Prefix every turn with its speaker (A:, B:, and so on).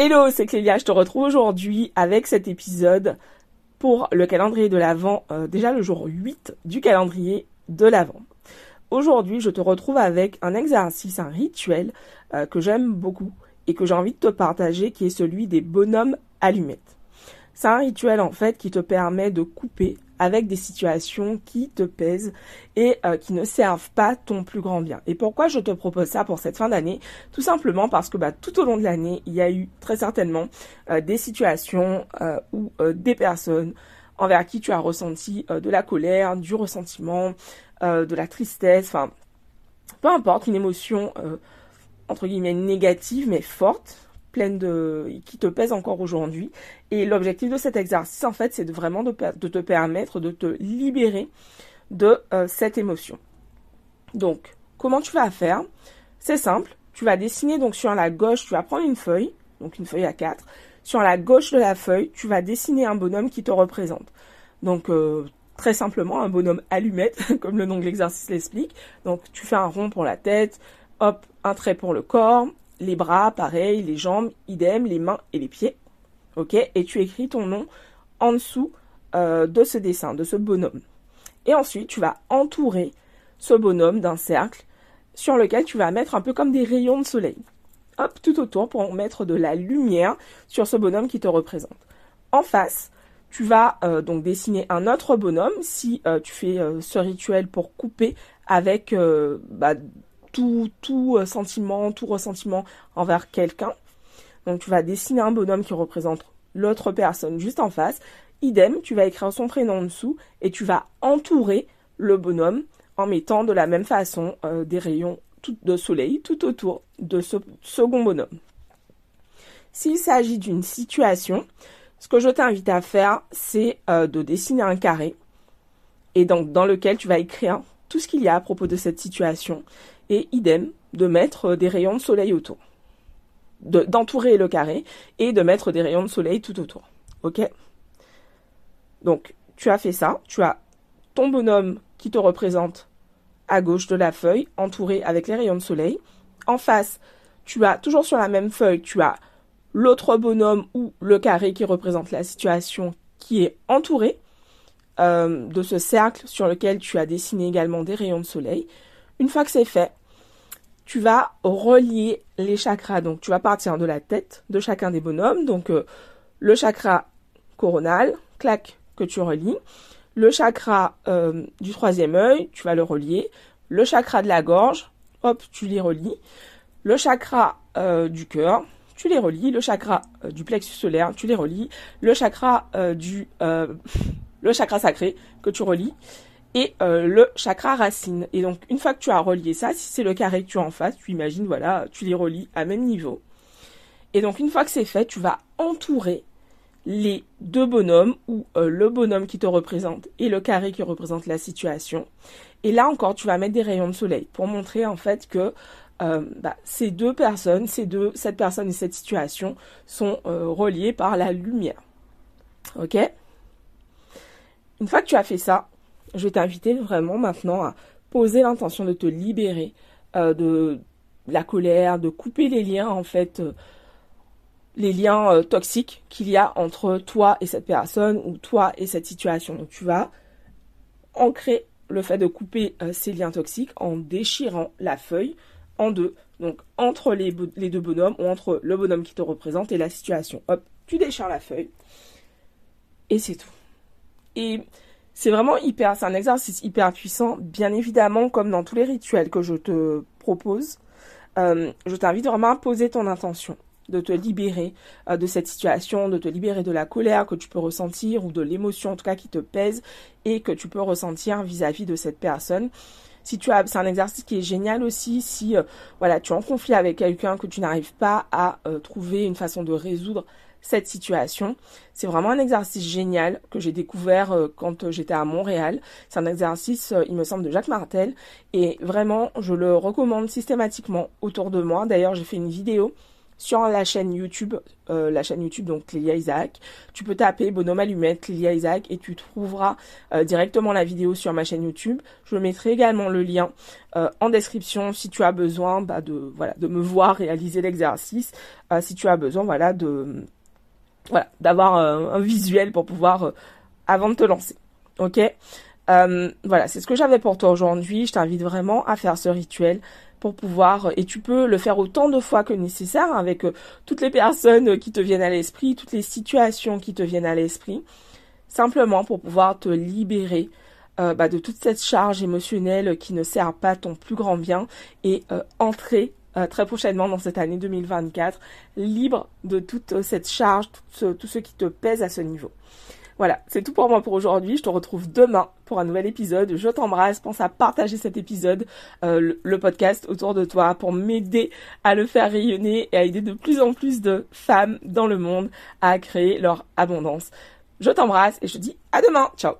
A: Hello, c'est Clélia, je te retrouve aujourd'hui avec cet épisode pour le calendrier de l'Avent, euh, déjà le jour 8 du calendrier de l'Avent. Aujourd'hui, je te retrouve avec un exercice, un rituel euh, que j'aime beaucoup et que j'ai envie de te partager qui est celui des bonhommes allumettes. C'est un rituel en fait qui te permet de couper avec des situations qui te pèsent et euh, qui ne servent pas ton plus grand bien. Et pourquoi je te propose ça pour cette fin d'année? Tout simplement parce que bah, tout au long de l'année, il y a eu très certainement euh, des situations euh, ou des personnes envers qui tu as ressenti de la colère, du ressentiment, de la tristesse, enfin peu importe, une émotion entre guillemets négative mais forte pleine de qui te pèse encore aujourd'hui. Et l'objectif de cet exercice, en fait, c'est vraiment de, te permettre de te libérer de euh, cette émotion. Donc, comment tu vas faire? C'est simple. Tu vas dessiner donc sur la gauche, tu vas prendre une feuille, donc une feuille à 4. Sur la gauche de la feuille, tu vas dessiner un bonhomme qui te représente. Donc, euh, très simplement, un bonhomme allumette, comme le nom de l'exercice l'explique. Donc, tu fais un rond pour la tête, hop, un trait pour le corps, les bras, pareil, les jambes, idem, les mains et les pieds. Ok? Et tu écris ton nom en dessous euh, de ce dessin, de ce bonhomme. Et ensuite, tu vas entourer ce bonhomme d'un cercle sur lequel tu vas mettre un peu comme des rayons de soleil. Hop, tout autour pour mettre de la lumière sur ce bonhomme qui te représente. En face, tu vas euh, donc dessiner un autre bonhomme si euh, tu fais ce rituel pour couper avec bah, tout, euh, sentiment, tout ressentiment envers quelqu'un. Donc tu vas dessiner un bonhomme qui représente l'autre personne juste en face. Idem, tu vas écrire son prénom en dessous et tu vas entourer le bonhomme en mettant de la même façon euh, des rayons de soleil tout autour de ce second bonhomme. S'il s'agit d'une situation, ce que je t'invite à faire, c'est euh, de dessiner un carré et donc dans lequel tu vas écrire tout ce qu'il y a à propos de cette situation et idem de mettre des rayons de soleil autour. D'entourer le carré et de mettre des rayons de soleil tout autour. Ok? Donc, tu as fait ça, tu as ton bonhomme qui te représente à gauche de la feuille, entouré avec les rayons de soleil. En face, tu as toujours sur la même feuille, tu as l'autre bonhomme ou le carré qui représente la situation qui est entouré euh, de ce cercle sur lequel tu as dessiné également des rayons de soleil. Une fois que c'est fait, tu vas relier les chakras. Donc, tu vas partir de la tête de chacun des bonhommes. Donc, euh, le chakra coronal, clac, que tu relis. Le chakra euh, du troisième œil, tu vas le relier. Le chakra de la gorge, hop, tu les relis. Le chakra euh, du cœur, tu les relis. Le chakra du plexus solaire, tu les relis. Le chakra du le chakra sacré que tu relis et euh, le chakra racine. Et donc une fois que tu as relié ça, si c'est le carré que tu as en face, tu imagines, voilà, tu les relis à même niveau. Et donc une fois que c'est fait, tu vas entourer les deux bonhommes ou euh, le bonhomme qui te représente et le carré qui représente la situation. Et là encore, tu vas mettre des rayons de soleil pour montrer en fait que euh, bah, ces deux personnes, ces deux, cette personne et cette situation sont reliées par la lumière. Ok? Une fois que tu as fait ça, je vais t'inviter vraiment maintenant à poser l'intention de te libérer euh, de la colère, de couper les liens en fait, euh, les liens euh, toxiques qu'il y a entre toi et cette personne ou toi et cette situation. Donc tu vas ancrer le fait de couper ces liens toxiques en déchirant la feuille en deux. Donc entre les, les, deux bonhommes ou entre le bonhomme qui te représente et la situation. Hop, tu déchires la feuille et c'est tout. Et c'est vraiment hyper, c'est un exercice hyper puissant, bien évidemment, comme dans tous les rituels que je te propose. Euh, je t'invite vraiment à poser ton intention de te libérer euh, de cette situation, de te libérer de la colère que tu peux ressentir ou de l'émotion en tout cas qui te pèse et que tu peux ressentir vis-à-vis de cette personne. Si tu as, c'est un exercice qui est génial aussi si euh, voilà tu es en conflit avec quelqu'un que tu n'arrives pas à trouver une façon de résoudre cette situation. C'est vraiment un exercice génial que j'ai découvert euh, quand euh, j'étais à Montréal. C'est un exercice, euh, il me semble, de Jacques Martel. Et vraiment, je le recommande systématiquement autour de moi. D'ailleurs, j'ai fait une vidéo sur la chaîne YouTube, la chaîne YouTube donc Clélia Isaac. Tu peux taper Bonhomme Allumette Clélia Isaac et tu trouveras directement la vidéo sur ma chaîne YouTube. Je mettrai également le lien en description si tu as besoin bah, de voilà de me voir réaliser l'exercice. si tu as besoin voilà de voilà d'avoir un visuel pour pouvoir avant de te lancer. Ok? voilà, c'est ce que j'avais pour toi aujourd'hui. Je t'invite vraiment à faire ce rituel pour pouvoir, et tu peux le faire autant de fois que nécessaire avec euh, toutes les personnes qui te viennent à l'esprit, toutes les situations qui te viennent à l'esprit, simplement pour pouvoir te libérer euh, bah, de toute cette charge émotionnelle qui ne sert pas ton plus grand bien et euh, entrer très prochainement dans cette année 2024 libre de toute cette charge, tout ce qui te pèse à ce niveau. Voilà, c'est tout pour moi pour aujourd'hui. Je te retrouve demain pour un nouvel épisode. Je t'embrasse. Pense à partager cet épisode, euh, le, podcast autour de toi pour m'aider à le faire rayonner et à aider de plus en plus de femmes dans le monde à créer leur abondance. Je t'embrasse et je te dis à demain. Ciao